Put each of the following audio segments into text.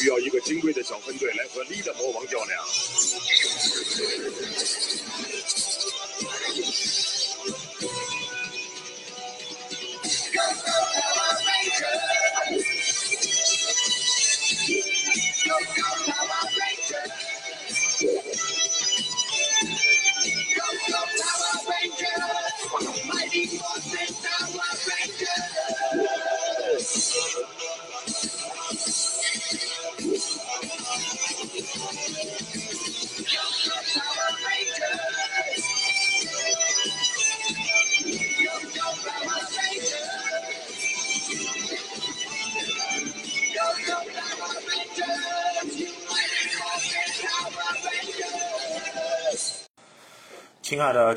需要一个精锐的小分队来和丽的魔王较量。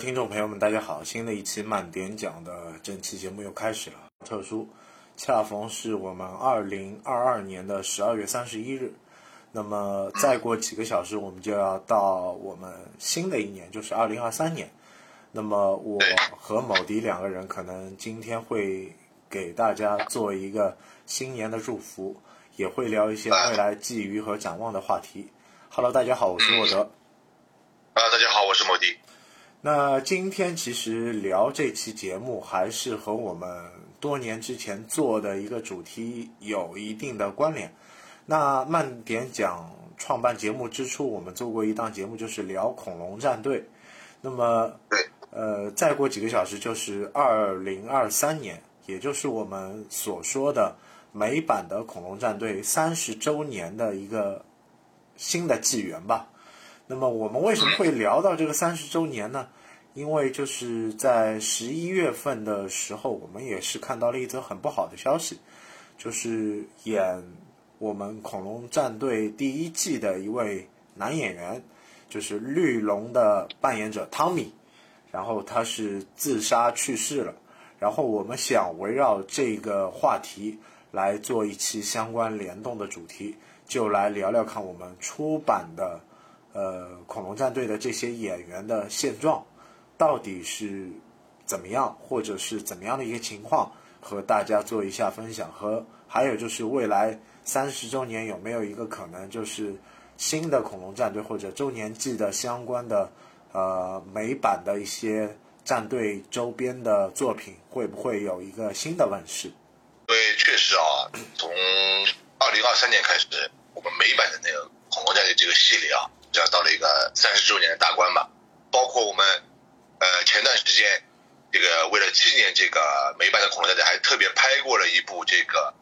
听众朋友们，大家好！新的一期慢点讲的这期节目又开始了。特殊，恰逢是我们二零二二年的十二月三十一日。那么再过几个小时，我们就要到我们新的一年，就是二零二三年。那么我和某迪两个人可能今天会给大家做一个新年的祝福，也会聊一些未来寄予和展望的话题。Hello，大家好，我是沃德。啊，大家好，我是某迪。那今天其实聊这期节目，还是和我们多年之前做的一个主题有一定的关联。那慢点讲，创办节目之初，我们做过一档节目，就是聊恐龙战队。那么，呃，再过几个小时就是二零二三年，也就是我们所说的美版的恐龙战队三十周年的一个新的纪元吧。那么我们为什么会聊到这个三十周年呢？因为就是在十一月份的时候，我们也是看到了一则很不好的消息，就是演我们恐龙战队第一季的一位男演员，就是绿龙的扮演者汤米，然后他是自杀去世了。然后我们想围绕这个话题来做一期相关联动的主题，就来聊聊看我们出版的。呃，恐龙战队的这些演员的现状到底是怎么样，或者是怎么样的一个情况，和大家做一下分享。和还有就是未来三十周年有没有一个可能，就是新的恐龙战队或者周年季的相关的呃美版的一些战队周边的作品，会不会有一个新的问世？对，确实啊，从二零二三年开始，我们美版的那个恐龙战队这个系列啊。这样到了一个三十周年的大关吧，包括我们，呃，前段时间，这个为了纪念这个美版的恐龙战队，还特别拍过了一部这个，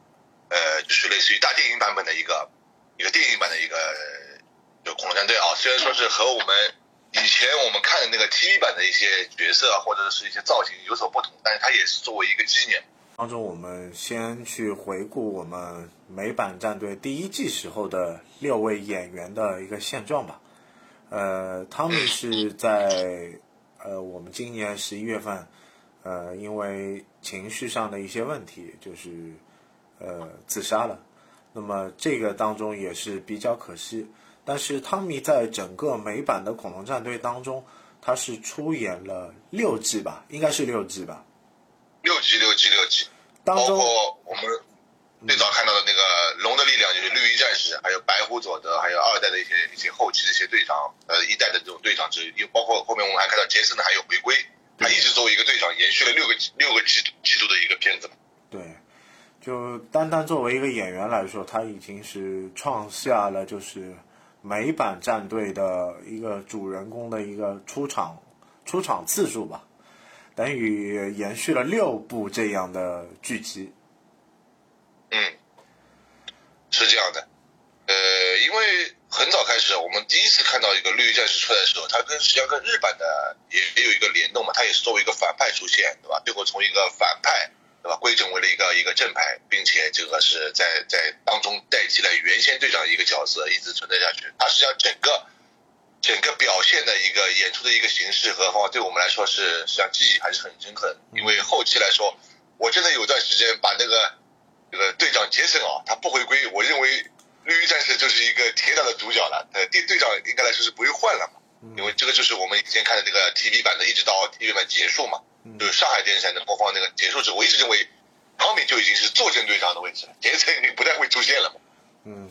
呃，就是类似于大电影版本的一个，一个电影版的一个，就恐龙战队啊。虽然说是和我们以前我们看的那个 TV 版的一些角色或者是一些造型有所不同，但是它也是作为一个纪念。当中，我们先去回顾我们美版战队第一季时候的六位演员的一个现状吧。呃，汤米是在呃我们今年十一月份，呃，因为情绪上的一些问题，就是呃自杀了。那么这个当中也是比较可惜。但是汤米在整个美版的恐龙战队当中，他是出演了六季吧，应该是六季吧。六季六季六季。当中我们最早看到的那个龙的力量，就是绿衣战士，还有白虎佐德，还有二代的一些一些后期的一些队长，呃，一代的这种队长之，又包括后面我们还看到杰森的还有回归，他一直作为一个队长，延续了六个六个季季度的一个片子。对，就单单作为一个演员来说，他已经是创下了就是美版战队的一个主人公的一个出场出场次数吧。等于延续了六部这样的剧集。嗯，是这样的。呃，因为很早开始，我们第一次看到一个绿衣战士出来的时候，他跟实际上跟日版的也也有一个联动嘛，他也是作为一个反派出现，对吧？最后从一个反派，对吧，归整为了一个一个正派，并且这个是在在当中代替了原先队长一个角色，一直存在下去。他实际上整个。整个表现的一个演出的一个形式和方法，对我们来说是实际上记忆还是很深刻的。因为后期来说，我真的有段时间把那个这个队长杰森啊，他不回归，我认为绿衣战士就是一个铁打的主角了。呃，队队长应该来说是不会换了嘛，因为这个就是我们以前看的这个 TV 版的，一直到 TV 版结束嘛，就是上海电视台的播放那个结束之后，我一直认为汤米就已经是坐镇队长的位置了，杰森已经不太会出现了嘛。嗯。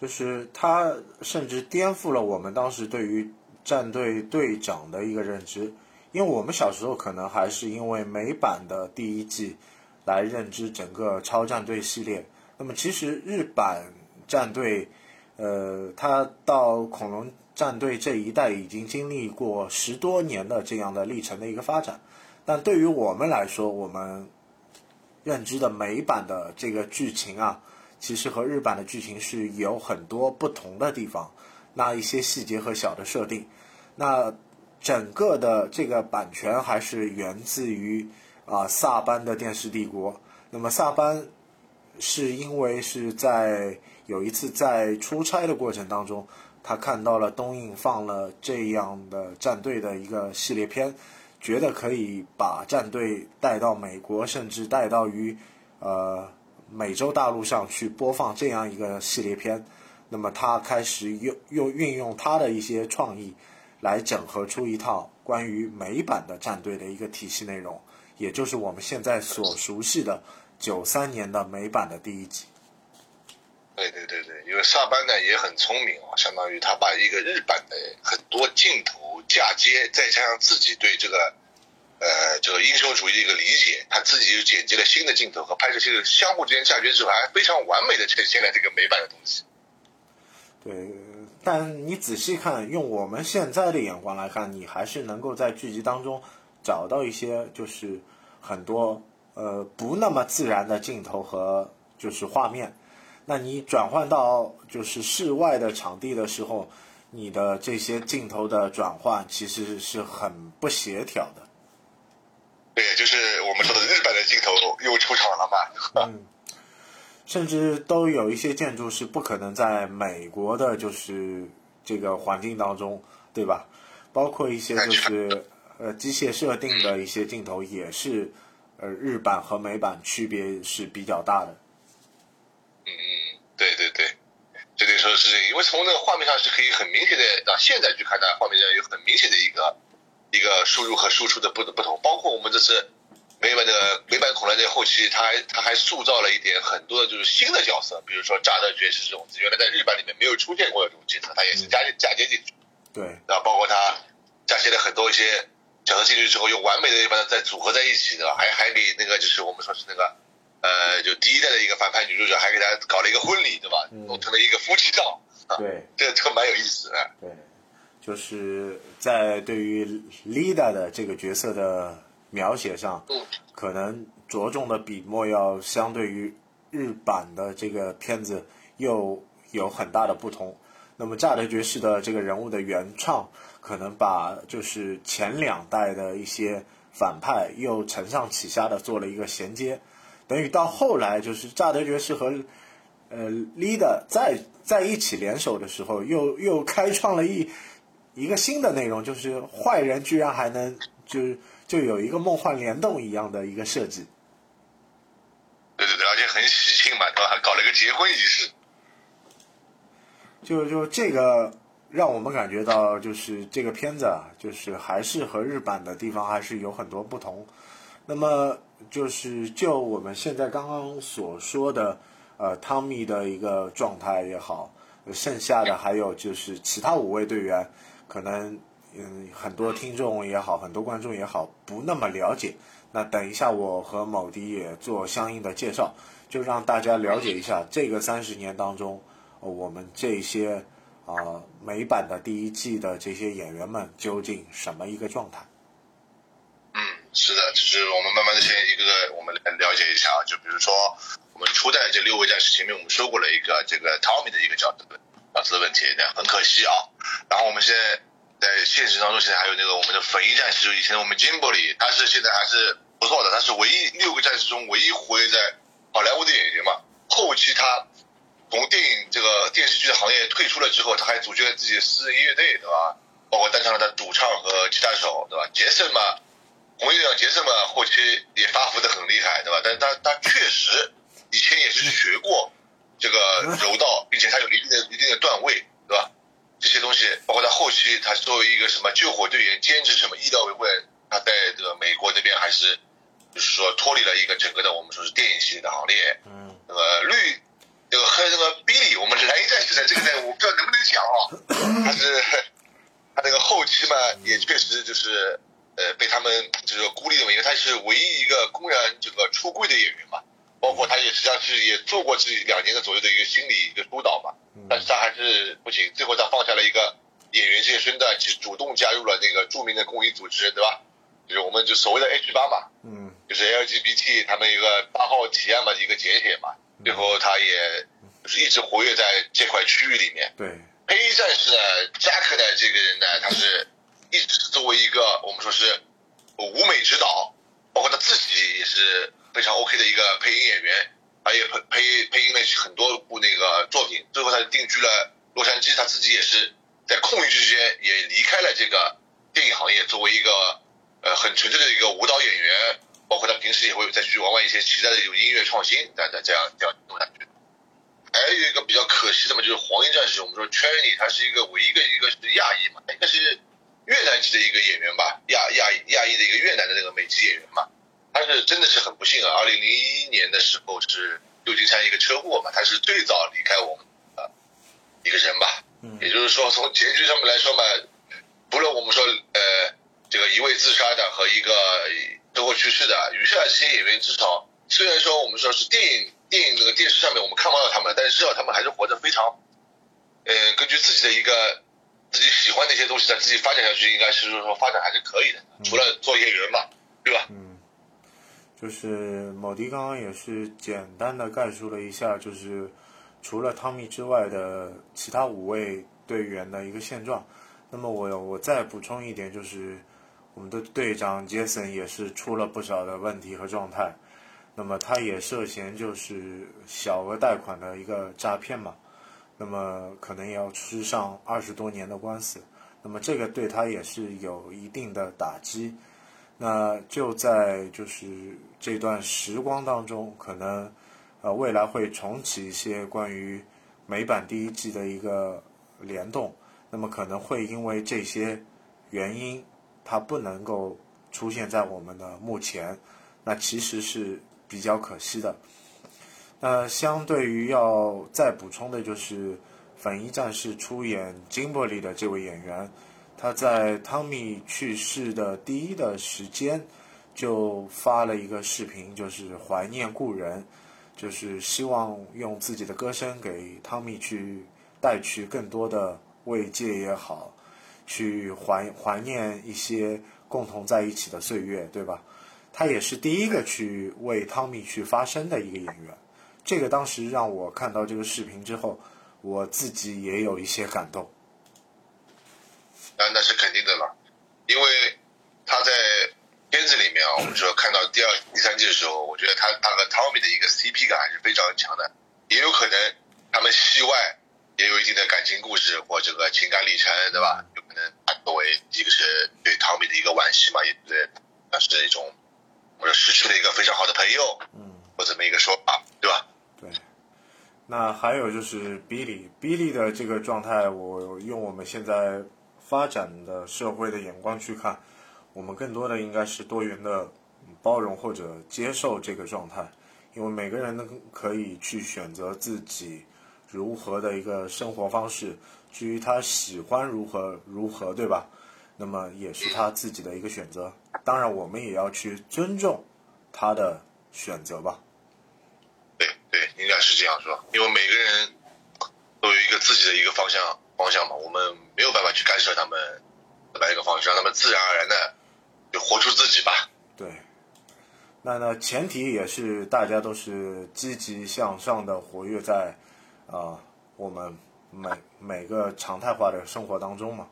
就是他甚至颠覆了我们当时对于战队队长的一个认知，因为我们小时候可能还是因为美版的第一季来认知整个超战队系列。那么其实日版战队，呃，它到恐龙战队这一代已经经历过十多年的这样的历程的一个发展，但对于我们来说，我们认知的美版的这个剧情啊。其实和日版的剧情是有很多不同的地方，那一些细节和小的设定，那整个的这个版权还是源自于啊萨班的电视帝国。那么萨班是因为是在有一次在出差的过程当中，他看到了东映放了这样的战队的一个系列片，觉得可以把战队带到美国，甚至带到于呃。美洲大陆上去播放这样一个系列片，那么他开始用用运用他的一些创意，来整合出一套关于美版的战队的一个体系内容，也就是我们现在所熟悉的九三年的美版的第一集。对对对对，因为萨班呢也很聪明啊，相当于他把一个日版的很多镜头嫁接，再加上自己对这个。呃，这个英雄主义的一个理解，他自己又剪辑了新的镜头和拍摄镜头相互之间嫁接之后，还非常完美的呈现了这个美版的东西。对，但你仔细看，用我们现在的眼光来看，你还是能够在剧集当中找到一些就是很多呃不那么自然的镜头和就是画面。那你转换到就是室外的场地的时候，你的这些镜头的转换其实是很不协调的。对，就是我们说的日本的镜头又出场了嘛。嗯，甚至都有一些建筑是不可能在美国的，就是这个环境当中，对吧？包括一些就是呃机械设定的一些镜头，也是呃日版和美版区别是比较大的。嗯嗯，对对对，这得说是因为从那个画面上是可以很明显的，到现在去看它，画面上有很明显的一个。一个输入和输出的不不同，包括我们这次美版的美版恐龙在后期，它还他还塑造了一点很多的就是新的角色，比如说扎德爵士这种，原来在日版里面没有出现过的这种角色，它也是加嫁接进去。对，然后包括他嫁接了很多一些角色进去之后，又完美的把它再组合在一起，对吧？还还给那个就是我们说是那个呃，就第一代的一个反派女主角，还给她搞了一个婚礼，对吧？弄成了一个夫妻照。对，这这个蛮有意思的。对。就是在对于 Lida 的这个角色的描写上，可能着重的笔墨要相对于日版的这个片子又有很大的不同。那么炸德爵士的这个人物的原创，可能把就是前两代的一些反派又承上启下的做了一个衔接，等于到后来就是炸德爵士和呃 leader 在在一起联手的时候，又又开创了一。一个新的内容就是坏人居然还能就是就有一个梦幻联动一样的一个设计，对对对，而且很喜庆嘛，对吧？还搞了一个结婚仪式，就就这个让我们感觉到，就是这个片子啊，就是还是和日版的地方还是有很多不同。那么就是就我们现在刚刚所说的，呃，汤米的一个状态也好，剩下的还有就是其他五位队员。可能嗯，很多听众也好，很多观众也好，不那么了解。那等一下，我和某迪也做相应的介绍，就让大家了解一下这个三十年当中，我们这些啊美版的第一季的这些演员们究竟什么一个状态？嗯，是的，就是我们慢慢的先一个个我们来了解一下啊。就比如说，我们初代这六位战士前面我们说过了一个这个 Tommy 的一个角色角色的问题，那很可惜啊。然后我们现在在现实当中，现在还有那个我们的粉衣战士，就以前我们金伯里，他是现在还是不错的，他是唯一六个战士中唯一活跃在好莱坞的演员嘛。后期他从电影这个电视剧的行业退出了之后，他还组建了自己的私人乐队，对吧？包括担上了他主唱和吉他手，对吧？杰森嘛，红衣队长杰森嘛，后期也发福的很厉害，对吧？但他他确实以前也是学过这个柔道，并且他有一定的一定的段位，对吧？这些东西，包括他后期，他作为一个什么救火队员兼职什么医疗委员会，他在这个美国那边还是，就是说脱离了一个整个的我们说是电影系列的行列。嗯。那么绿，这个和那个 Billy，我们蓝衣战士的这个呢，我不知道能不能讲啊，他是他那个后期嘛，也确实就是呃被他们就是孤立的嘛，因为他是唯一一个公然这个出柜的演员嘛，包括他也实际上是也做过这两年的左右的一个心理一个疏导嘛，但是他还是不行，最后他放下了一个演员这些身段，其实主动加入了那个著名的公益组织，对吧？就是我们就所谓的 H 八嘛，嗯。就是 LGBT 他们一个八号提案嘛，一个简写嘛，最后他也就是一直活跃在这块区域里面。对，黑衣战士呢，扎克呢这个人呢，他是一直是作为一个我们说是舞美指导，包括他自己也是非常 OK 的一个配音演员，他也配配配音了很多部那个作品，最后他定居了洛杉矶，他自己也是在空余之间也离开了这个电影行业，作为一个呃很纯粹的一个舞蹈演员，包括他平时也会再去玩玩一些其他的有音乐创新，这样这样这样弄下去。还有一个比较可惜的嘛，就是黄衣战士，我们说 Cherry，他是一个唯一一个一个是亚裔嘛，应该是越南籍的一个演员吧，亚亚亚裔的一个越南的那个美籍演员嘛，他是真的是很不幸啊，二零零一年的时候是旧金山一个车祸嘛，他是最早离开我们的一个人吧，也就是说从结局上面来说嘛，不论我们说呃这个一位自杀的和一个车祸去世的，余下的这些演员至少虽然说我们说是电影电影那个电视上面我们看不到他们，但是至少他们还是活得非常，呃，根据自己的一个自己喜欢的一些东西，在自己发展下去，应该是说发展还是可以的。除了做演员嘛，对吧？嗯，就是某迪刚刚也是简单的概述了一下，就是除了汤米之外的其他五位队员的一个现状。那么我我再补充一点，就是我们的队长杰森也是出了不少的问题和状态。那么他也涉嫌就是小额贷款的一个诈骗嘛，那么可能也要吃上二十多年的官司，那么这个对他也是有一定的打击。那就在就是这段时光当中，可能呃未来会重启一些关于美版第一季的一个联动，那么可能会因为这些原因，它不能够出现在我们的目前，那其实是。比较可惜的。那相对于要再补充的就是粉衣战士出演金伯利的这位演员，他在汤米去世的第一的时间就发了一个视频，就是怀念故人，就是希望用自己的歌声给汤米去带去更多的慰藉也好，去怀怀念一些共同在一起的岁月，对吧？他也是第一个去为汤米去发声的一个演员，这个当时让我看到这个视频之后，我自己也有一些感动。啊，那是肯定的了，因为他在片子里面啊，我们说看到第二、第三季的时候，我觉得他他和汤米的一个 CP 感还是非常强的，也有可能他们戏外也有一定的感情故事或这个情感历程，对吧？有可能他作为一个是对汤米的一个惋惜嘛，也对那是一种。或者失去了一个非常好的朋友，嗯，或这么一个说法，对吧？对。那还有就是比利，比利的这个状态，我用我们现在发展的社会的眼光去看，我们更多的应该是多元的包容或者接受这个状态，因为每个人都可以去选择自己如何的一个生活方式，至于他喜欢如何如何，对吧？那么也是他自己的一个选择。当然，我们也要去尊重他的选择吧。对对，应该是这样说，因为每个人都有一个自己的一个方向方向嘛，我们没有办法去干涉他们来一个方式，让他们自然而然的就活出自己吧。对，那呢，前提也是大家都是积极向上的，活跃在啊我们每每个常态化的生活当中嘛。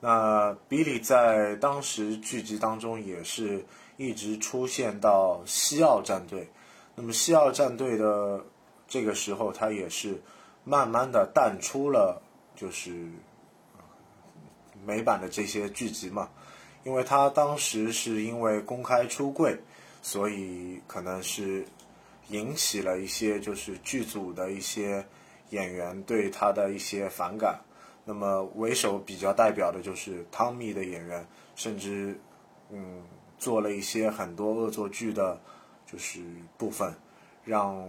那比利在当时剧集当中也是一直出现到西奥战队，那么西奥战队的这个时候，他也是慢慢的淡出了，就是美版的这些剧集嘛，因为他当时是因为公开出柜，所以可能是引起了一些就是剧组的一些演员对他的一些反感。那么为首比较代表的就是汤米的演员，甚至嗯做了一些很多恶作剧的，就是部分，让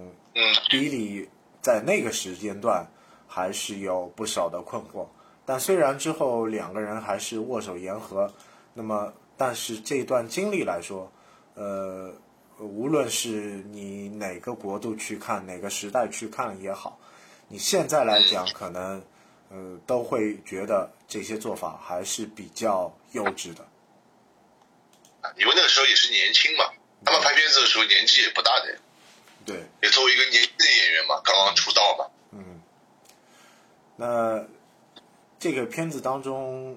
比利在那个时间段还是有不少的困惑。但虽然之后两个人还是握手言和，那么但是这段经历来说，呃，无论是你哪个国度去看，哪个时代去看也好，你现在来讲可能。呃，都会觉得这些做法还是比较幼稚的。因为那个时候也是年轻嘛，他们拍片子的时候年纪也不大的。对。也作为一个年轻的演员嘛，刚刚出道嘛。嗯。那这个片子当中，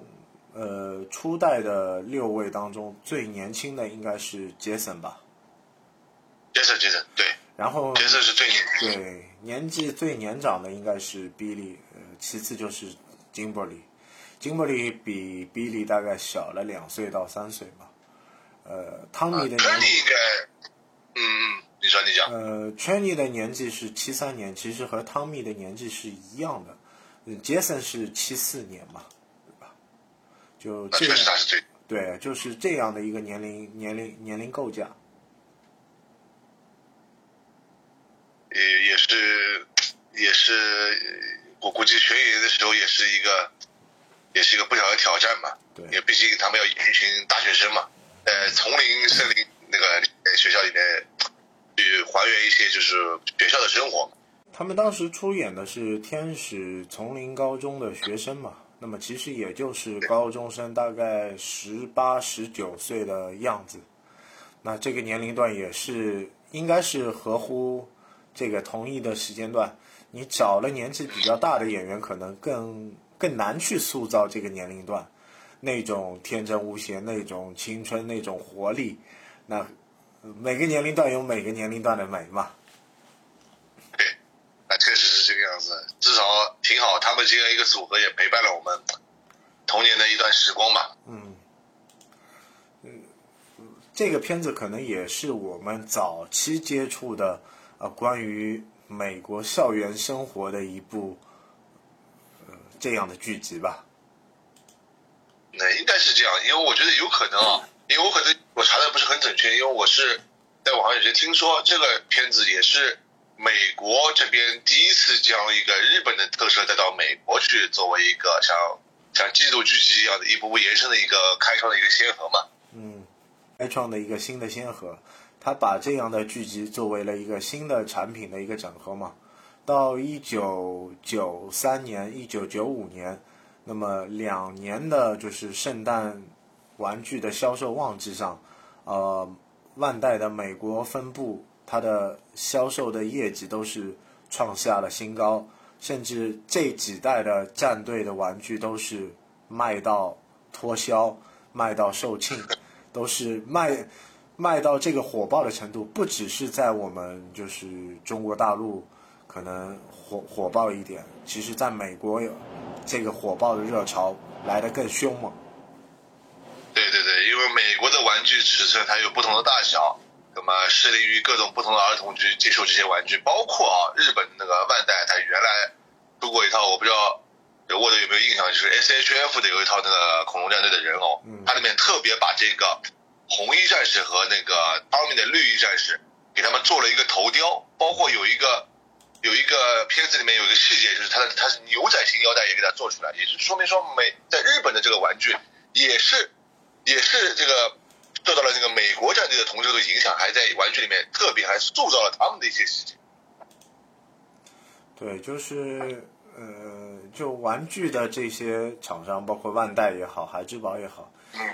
呃，初代的六位当中最年轻的应该是杰森吧？杰森，杰森，对。然后。角色是最年。对，年纪最年长的应该是比利。其次就是金伯利，金伯利比比利大概小了两岁到三岁吧。呃，汤米的年纪，嗯嗯，你说你讲。呃，圈尼的年纪是七三年，其实和汤米的年纪是一样的。杰森是七四年嘛，对吧？就这样，对，就是这样的一个年龄年龄年龄构架。也也是也是。我估计学演的时候也是一个，也是一个不小的挑战嘛。对。因为毕竟他们要演一群大学生嘛，呃，丛林、森林那个学校里面去还原一些就是学校的生活。他们当时出演的是天使丛林高中的学生嘛，那么其实也就是高中生，大概十八、十九岁的样子。那这个年龄段也是应该是合乎这个同一的时间段。你找了年纪比较大的演员，可能更更难去塑造这个年龄段那种天真无邪、那种青春、那种活力。那每个年龄段有每个年龄段的美嘛？对，那确实是这个样子。至少挺好，他们这样一个组合也陪伴了我们童年的一段时光吧。嗯，嗯，这个片子可能也是我们早期接触的呃关于。美国校园生活的一部，呃，这样的剧集吧。那应该是这样，因为我觉得有可能啊，因为我可能我查的不是很准确，因为我是在网上有些听说这个片子也是美国这边第一次将一个日本的特色带到美国去，作为一个像像季度剧集一样的一步步延伸的一个开创的一个先河嘛。嗯，开创的一个新的先河。他把这样的剧集作为了一个新的产品的一个整合嘛，到一九九三年、一九九五年，那么两年的就是圣诞玩具的销售旺季上，呃，万代的美国分部它的销售的业绩都是创下了新高，甚至这几代的战队的玩具都是卖到脱销，卖到售罄，都是卖。卖到这个火爆的程度，不只是在我们就是中国大陆可能火火爆一点，其实在美国有这个火爆的热潮来得更凶猛。对对对，因为美国的玩具尺寸它有不同的大小，那么适龄于各种不同的儿童去接受这些玩具，包括啊日本那个万代，它原来出过一套，我不知道沃德有没有印象，就是 S H F 的有一套那个恐龙战队的人偶，它里面特别把这个。红衣战士和那个汤米的绿衣战士，给他们做了一个头雕，包括有一个有一个片子里面有一个细节，就是他的他是牛仔型腰带也给他做出来，也是说明说美在日本的这个玩具也是也是这个受到了这个美国战队的同志的影响，还在玩具里面特别还塑造了他们的一些细节。对，就是呃，就玩具的这些厂商，包括万代也好，孩之宝也好。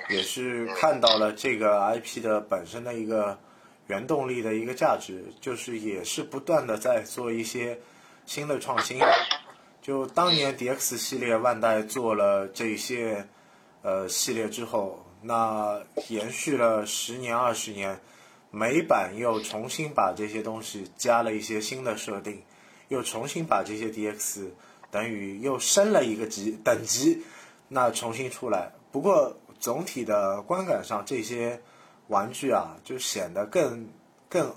也是看到了这个 IP 的本身的一个原动力的一个价值，就是也是不断的在做一些新的创新。就当年 DX 系列万代做了这些呃系列之后，那延续了十年二十年，美版又重新把这些东西加了一些新的设定，又重新把这些 DX 等于又升了一个级等级，那重新出来。不过。总体的观感上，这些玩具啊，就显得更更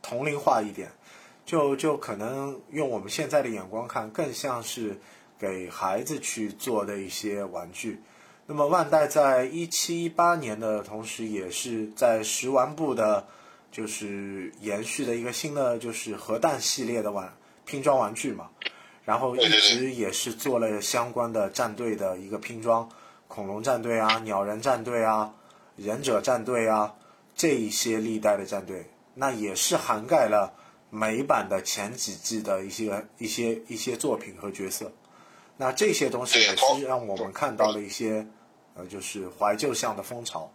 同龄化一点，就就可能用我们现在的眼光看，更像是给孩子去做的一些玩具。那么万代在一七一八年的同时，也是在食玩部的，就是延续的一个新的就是核弹系列的玩拼装玩具嘛，然后一直也是做了相关的战队的一个拼装，恐龙战队啊、鸟人战队啊、忍者战队啊这一些历代的战队，那也是涵盖了美版的前几季的一些一些一些作品和角色。那这些东西也是让我们看到了一些，呃，就是怀旧向的风潮。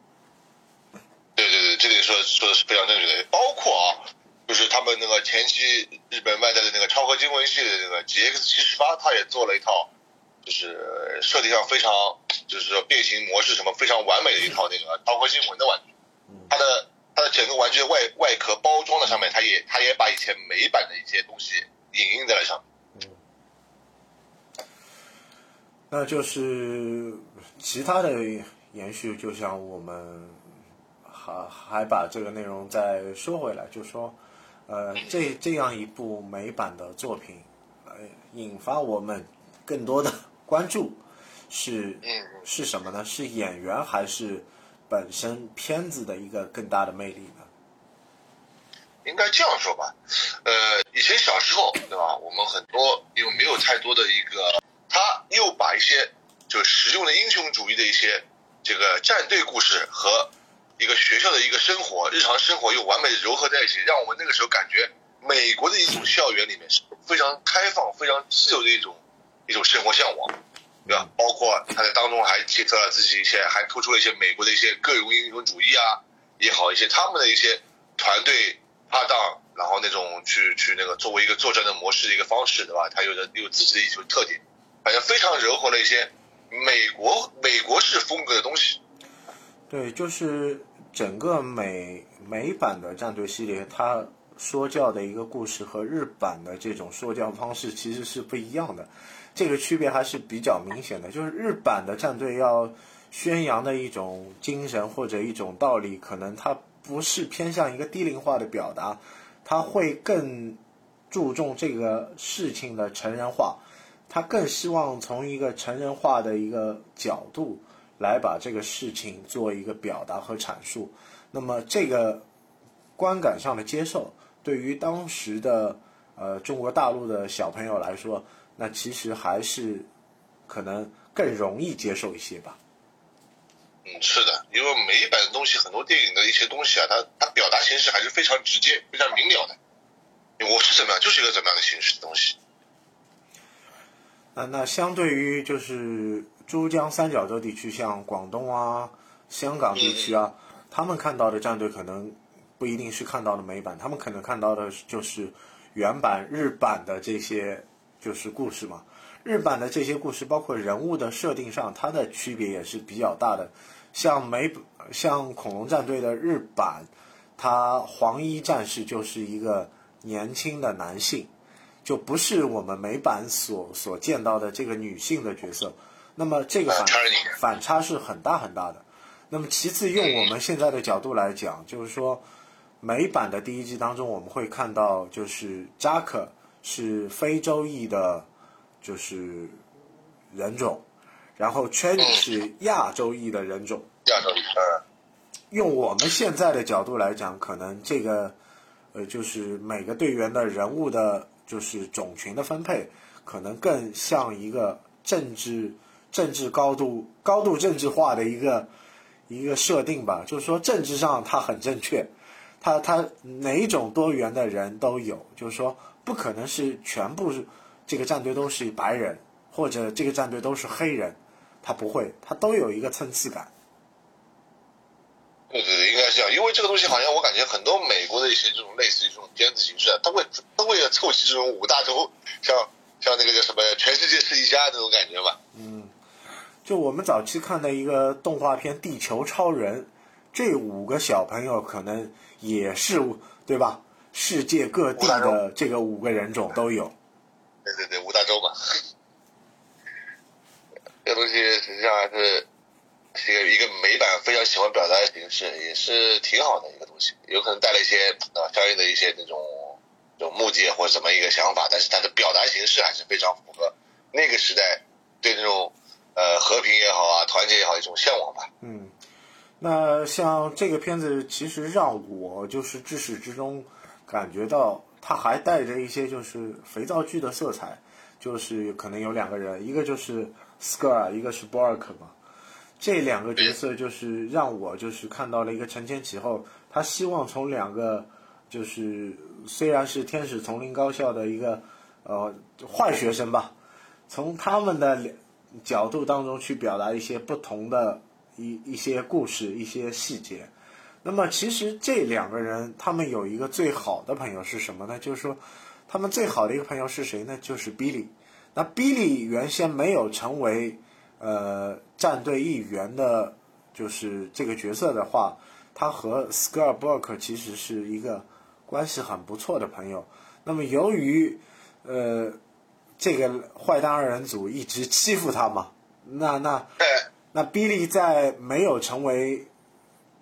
对对对，这里说说的是非常正确的，包括啊，就是他们那个前期日本外带的那个超合金文系的那个 GX 七十八，他也做了一套，就是设计上非常，就是说变形模式什么非常完美的一套那个超合金魂的玩具。它的它的整个玩具的外外壳包装的上面，它也它也把以前美版的一些东西影印在了上面。那就是其他的延续，就像我们还还把这个内容再说回来，就说，呃，这这样一部美版的作品，呃，引发我们更多的关注是嗯是什么呢？是演员还是本身片子的一个更大的魅力呢？应该这样说吧，呃，以前小时候，对吧？我们很多又没有太多的一个，他又把一些就实用的英雄主义的一些这个战队故事和一个学校的一个生活、日常生活又完美的糅合在一起，让我们那个时候感觉美国的一种校园里面是非常开放、非常自由的一种一种生活向往，对吧？包括他在当中还结合了自己一些，还突出了一些美国的一些个人英雄主义啊也好，一些他们的一些团队搭档，然后那种去去那个作为一个作战的模式的一个方式，对吧？他有的有自己的一种特点，反正非常柔和了一些美国美国式风格的东西。对，就是整个美美版的战队系列，它说教的一个故事和日版的这种说教方式其实是不一样的，这个区别还是比较明显的。就是日版的战队要宣扬的一种精神或者一种道理，可能它不是偏向一个低龄化的表达，它会更注重这个事情的成人化，他更希望从一个成人化的一个角度。来把这个事情做一个表达和阐述，那么这个观感上的接受，对于当时的呃中国大陆的小朋友来说，那其实还是可能更容易接受一些吧。嗯，是的，因为美版的东西，很多电影的一些东西啊，它它表达形式还是非常直接、非常明了的。我是怎么样，就是一个怎么样的形式的东西。那那相对于就是珠江三角洲地区，像广东啊、香港地区啊，他们看到的战队可能不一定是看到的美版，他们可能看到的就是原版日版的这些就是故事嘛。日版的这些故事，包括人物的设定上，它的区别也是比较大的。像美像恐龙战队的日版，它黄衣战士就是一个年轻的男性。就不是我们美版所所见到的这个女性的角色，那么这个反反差是很大很大的。那么其次，用我们现在的角度来讲，就是说美版的第一季当中，我们会看到就是扎克是非洲裔的，就是人种，然后 Chen 是亚洲裔的人种。亚洲裔，嗯。用我们现在的角度来讲，可能这个呃，就是每个队员的人物的。就是种群的分配，可能更像一个政治政治高度高度政治化的一个一个设定吧。就是说，政治上它很正确，它它哪种多元的人都有。就是说，不可能是全部这个战队都是白人，或者这个战队都是黑人，他不会，他都有一个层次感。对对对，应该是这样，因为这个东西好像我感觉很多美国的一些这种类似于这种片子形式啊，他会他为了凑齐这种五大洲，像像那个叫什么“全世界是一家”那种感觉吧。嗯，就我们早期看的一个动画片《地球超人》，这五个小朋友可能也是对吧？世界各地的这个五个人种都有。对对对，五大洲嘛。这个东西实际上还是。是一个一个美版非常喜欢表达的形式，也是挺好的一个东西。有可能带了一些啊相应的一些那种这种目的或者什么一个想法，但是它的表达形式还是非常符合那个时代对那种呃和平也好啊、团结也好一种向往吧。嗯，那像这个片子，其实让我就是至始至终感觉到它还带着一些就是肥皂剧的色彩，就是可能有两个人，一个就是 Scar，一个是 Bork 嘛。这两个角色就是让我就是看到了一个承前启后，他希望从两个就是虽然是天使丛林高校的一个呃坏学生吧，从他们的角度当中去表达一些不同的一一些故事、一些细节。那么其实这两个人，他们有一个最好的朋友是什么呢？就是说，他们最好的一个朋友是谁呢？就是 Billy。那 Billy 原先没有成为呃战队一员的，就是这个角色的话，他和 Scar Burke 其实是一个关系很不错的朋友。那么由于呃这个坏蛋二人组一直欺负他嘛，那那那 Billy 在没有成为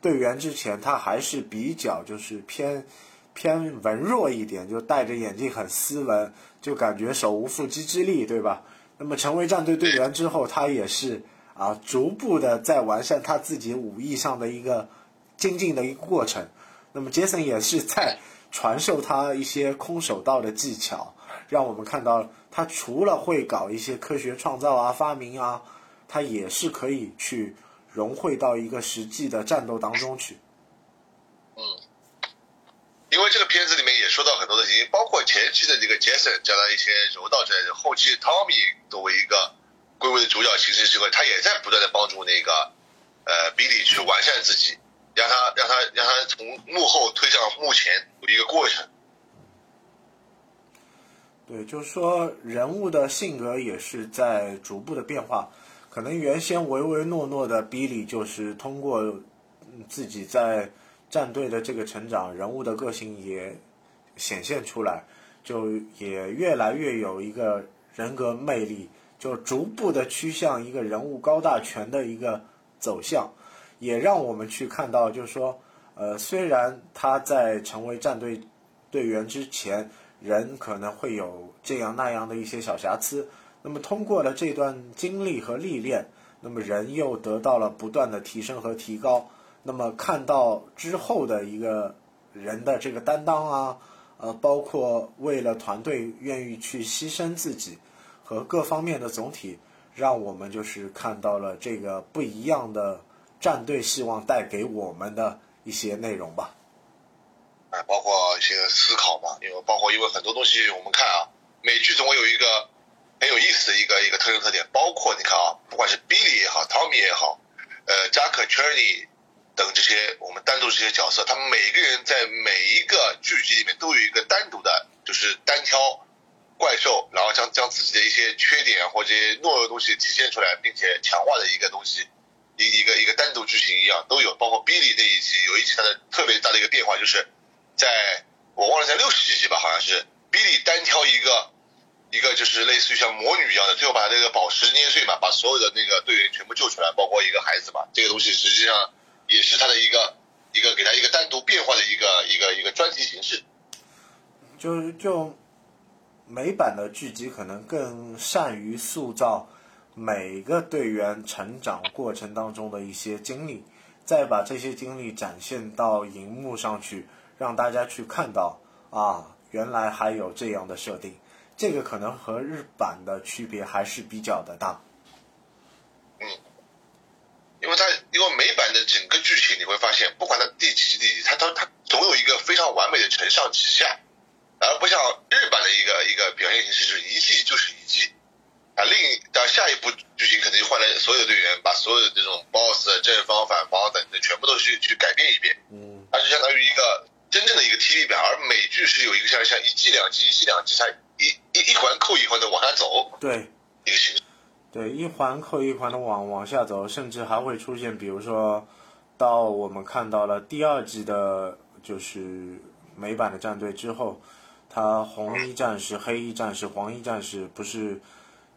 队员之前，他还是比较就是偏偏文弱一点，就戴着眼镜很斯文，就感觉手无缚鸡之力，对吧？那么成为战队队员之后，他也是啊，逐步的在完善他自己武艺上的一个精进的一个过程。那么杰森也是在传授他一些空手道的技巧，让我们看到他除了会搞一些科学创造啊、发明啊，他也是可以去。融汇到一个实际的战斗当中去。嗯，因为这个片子里面也说到很多的事情，包括前期的这个杰森加了一些柔道之类的，后期汤米作为一个归位的主角形式之后，他也在不断的帮助那个呃比利去完善自己，让他让他让他从幕后推向幕前有一个过程。对，就是说人物的性格也是在逐步的变化。可能原先唯唯诺诺的比利，就是通过自己在战队的这个成长，人物的个性也显现出来，就也越来越有一个人格魅力，就逐步的趋向一个人物高大全的一个走向，也让我们去看到，就是说，呃，虽然他在成为战队队员之前，人可能会有这样那样的一些小瑕疵。那么通过了这段经历和历练，那么人又得到了不断的提升和提高。那么看到之后的一个人的这个担当啊，呃，包括为了团队愿意去牺牲自己和各方面的总体，让我们就是看到了这个不一样的战队希望带给我们的一些内容吧。啊，包括一些思考吧，因为包括因为很多东西我们看啊，美剧总有一个。很有意思的一个一个特征特点，包括你看啊，不管是 Billy 也好，Tommy 也好，呃，扎克、Cherny 等这些我们单独这些角色，他们每个人在每一个剧集里面都有一个单独的，就是单挑怪兽，然后将将自己的一些缺点或者懦弱东西体现出来，并且强化的一个东西，一一个一个单独剧情一样都有。包括 Billy 那一集，有一集他的特别大的一个变化，就是在我忘了在六十几集吧，好像是 Billy 单挑一个。一个就是类似于像魔女一样的，最后把这个宝石捏碎嘛，把所有的那个队员全部救出来，包括一个孩子嘛。这个东西实际上也是他的一个一个给他一个单独变化的一个一个一个专题形式。就是就美版的剧集可能更善于塑造每个队员成长过程当中的一些经历，再把这些经历展现到荧幕上去，让大家去看到啊，原来还有这样的设定。这个可能和日版的区别还是比较的大。嗯，因为它因为美版的整个剧情你会发现，不管它第几集第几集，它它它总有一个非常完美的承上启下，而不像日版的一个一个表现形式，就是一季就是一季啊，另但下一部剧情可能就换来所有队员，把所有的这种 BOSS 正方反方等等全部都去去改变一遍。嗯，它就相当于一个真正的一个 TV 版，而美剧是有一个像像一季两季一季两季才。一环扣一环的往下走，对，一个形式，对，一环扣一环的往往下走，甚至还会出现，比如说，到我们看到了第二季的，就是美版的战队之后，他红衣战士、黑衣战士、黄衣战士，不是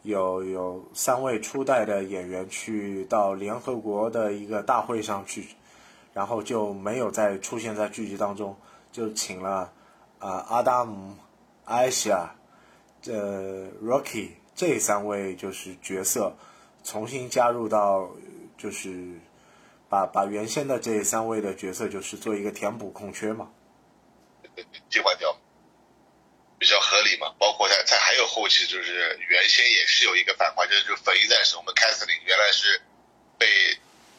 有有三位初代的演员去到联合国的一个大会上去，然后就没有再出现在剧集当中，就请了啊阿达姆、艾希亚。呃，Rocky 这三位就是角色，重新加入到，就是把把原先的这三位的角色，就是做一个填补空缺嘛。替换掉。比较合理嘛。包括他他还有后期就是原先也是有一个反派，就是就粉衣战士我们凯瑟琳原来是被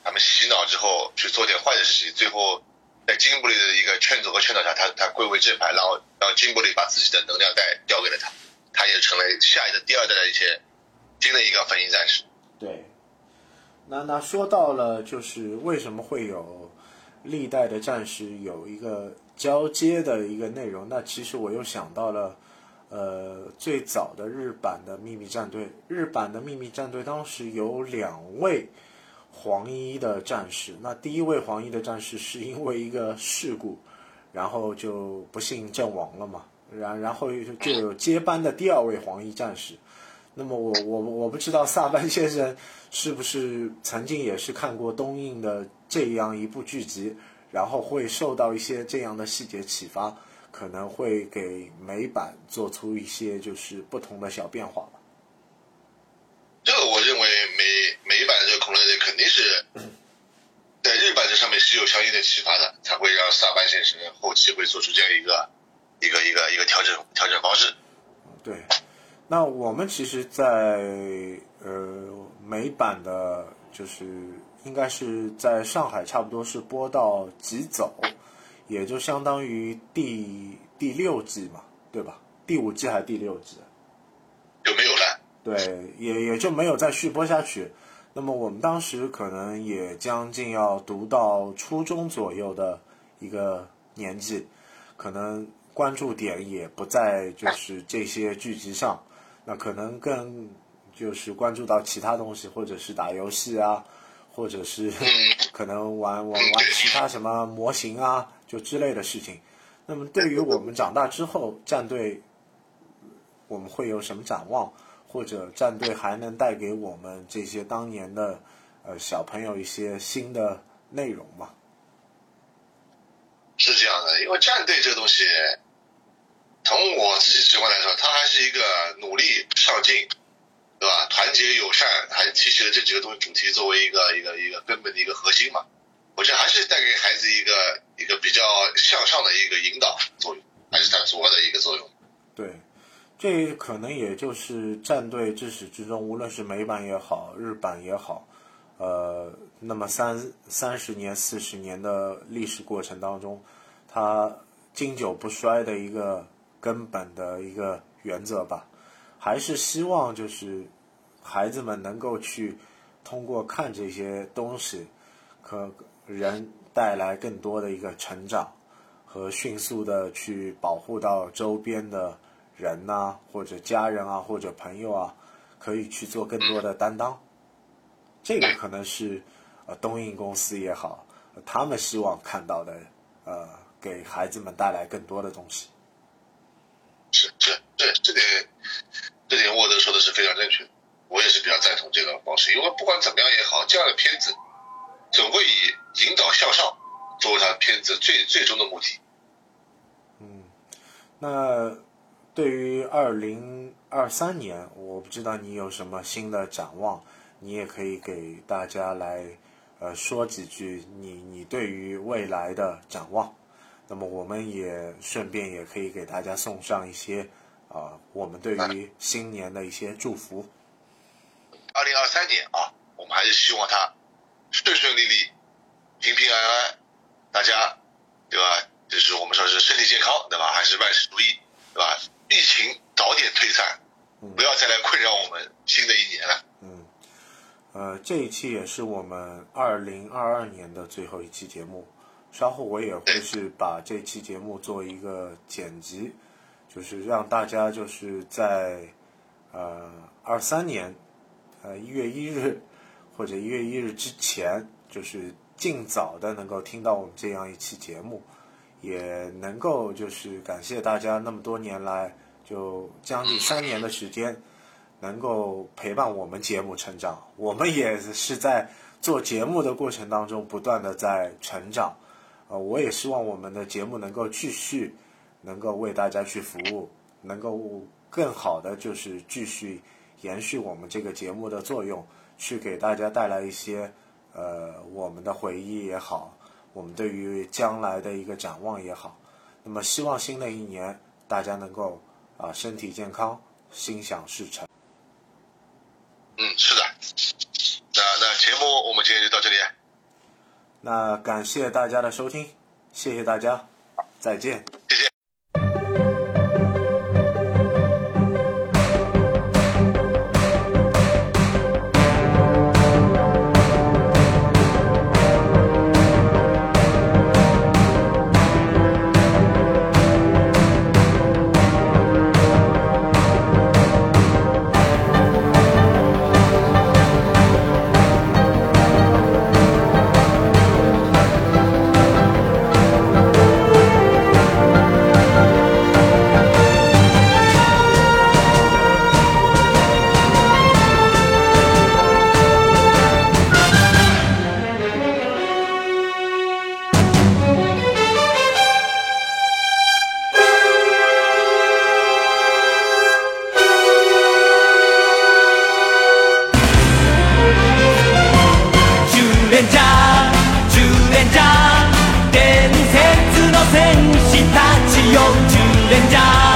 他们洗脑之后去做点坏的事情，最后在金布里的一个劝阻和劝导下，他他归为正派，然后然后金布里把自己的能量带交给了他，他也成为下一个第二代的一些新的一个粉衣战士。对，那那说到了就是为什么会有历代的战士有一个交接的一个内容，那其实我又想到了，呃，最早的日版的秘密战队，日版的秘密战队当时有两位黄衣的战士，那第一位黄衣的战士是因为一个事故，然后就不幸阵亡了嘛，然然后就有接班的第二位黄衣战士。那么我我我不知道萨班先生是不是曾经也是看过东映的这样一部剧集，然后会受到一些这样的细节启发，可能会给美版做出一些就是不同的小变化吧。这个我认为美美版的这个恐龙队肯定是在日版这上面是有相应的启发的，才会让萨班先生后期会做出这样一个一个一个一个调整调整方式。对。那我们其实，在呃美版的，就是应该是在上海，差不多是播到几走，也就相当于第第六季嘛，对吧？第五季还是第六季？就没有了。对，也也就没有再续播下去。那么我们当时可能也将近要读到初中左右的一个年纪，可能关注点也不在就是这些剧集上。那可能更就是关注到其他东西，或者是打游戏啊，或者是 可能玩玩玩其他什么模型啊，就之类的事情。那么对于我们长大之后战队，我们会有什么展望？或者战队还能带给我们这些当年的呃小朋友一些新的内容吗？是这样的，因为战队这个东西。从我自己直观来说，他还是一个努力上进，对吧？团结友善，还提起了这几个东西主题作为一个一个一个根本的一个核心嘛。我觉得还是带给孩子一个一个比较向上的一个引导作用，还是它主要的一个作用。对，这可能也就是战队至始至终，无论是美版也好，日版也好，呃，那么三三十年、四十年的历史过程当中，它经久不衰的一个。根本的一个原则吧，还是希望就是孩子们能够去通过看这些东西，可人带来更多的一个成长和迅速的去保护到周边的人呐，或者家人啊，或者朋友啊，可以去做更多的担当。这个可能是呃东映公司也好，他们希望看到的呃给孩子们带来更多的东西。是是对这点，这点沃德说的是非常正确，我也是比较赞同这个方式，因为不管怎么样也好，这样的片子总会以引导向上作为他片子最最终的目的。嗯，那对于二零二三年，我不知道你有什么新的展望，你也可以给大家来呃说几句你你对于未来的展望。那么我们也顺便也可以给大家送上一些啊，我们对于新年的一些祝福。二零二三年啊，我们还是希望它顺顺利利、平平安安，大家对吧？就是我们说是身体健康，对吧？还是万事如意，对吧？疫情早点退散，不要再来困扰我们新的一年了。嗯，呃，这一期也是我们二零二二年的最后一期节目。稍后我也会是把这期节目做一个剪辑，就是让大家就是在呃二三年呃一月一日或者一月一日之前，就是尽早的能够听到我们这样一期节目，也能够就是感谢大家那么多年来就将近三年的时间，能够陪伴我们节目成长，我们也是在做节目的过程当中不断的在成长。啊我也希望我们的节目能够继续能够为大家去服务能够更好的就是继续延续我们这个节目的作用去给大家带来一些呃我们的回忆也好我们对于将来的一个展望也好。那么希望新的一年大家能够啊身体健康心想事成。嗯是的。那那节目我们今天就到这里那感谢大家的收听谢谢大家再见。脸颊